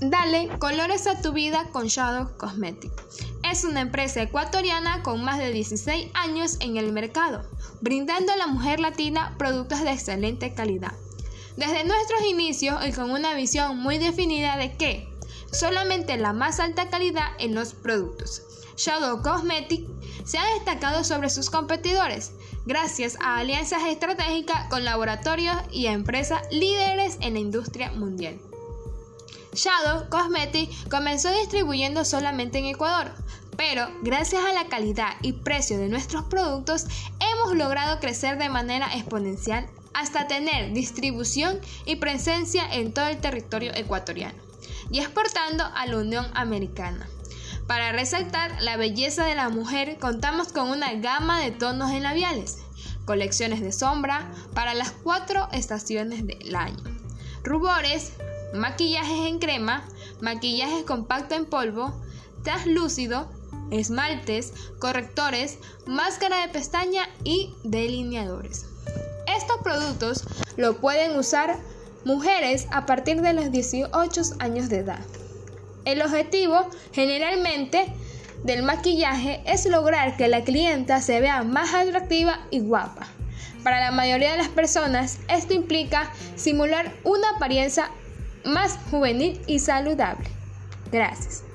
Dale colores a tu vida con Shadow Cosmetic. Es una empresa ecuatoriana con más de 16 años en el mercado, brindando a la mujer latina productos de excelente calidad. Desde nuestros inicios y con una visión muy definida de que solamente la más alta calidad en los productos. Shadow Cosmetic se ha destacado sobre sus competidores gracias a alianzas estratégicas con laboratorios y empresas líderes en la industria mundial. Shadow Cosmetic comenzó distribuyendo solamente en Ecuador, pero gracias a la calidad y precio de nuestros productos hemos logrado crecer de manera exponencial hasta tener distribución y presencia en todo el territorio ecuatoriano y exportando a la Unión Americana. Para resaltar la belleza de la mujer contamos con una gama de tonos en labiales, colecciones de sombra para las cuatro estaciones del año, rubores, maquillajes en crema, maquillaje compacto en polvo, translúcido, esmaltes, correctores, máscara de pestaña y delineadores. Estos productos lo pueden usar mujeres a partir de los 18 años de edad. El objetivo generalmente del maquillaje es lograr que la clienta se vea más atractiva y guapa. Para la mayoría de las personas esto implica simular una apariencia más juvenil y saludable. Gracias.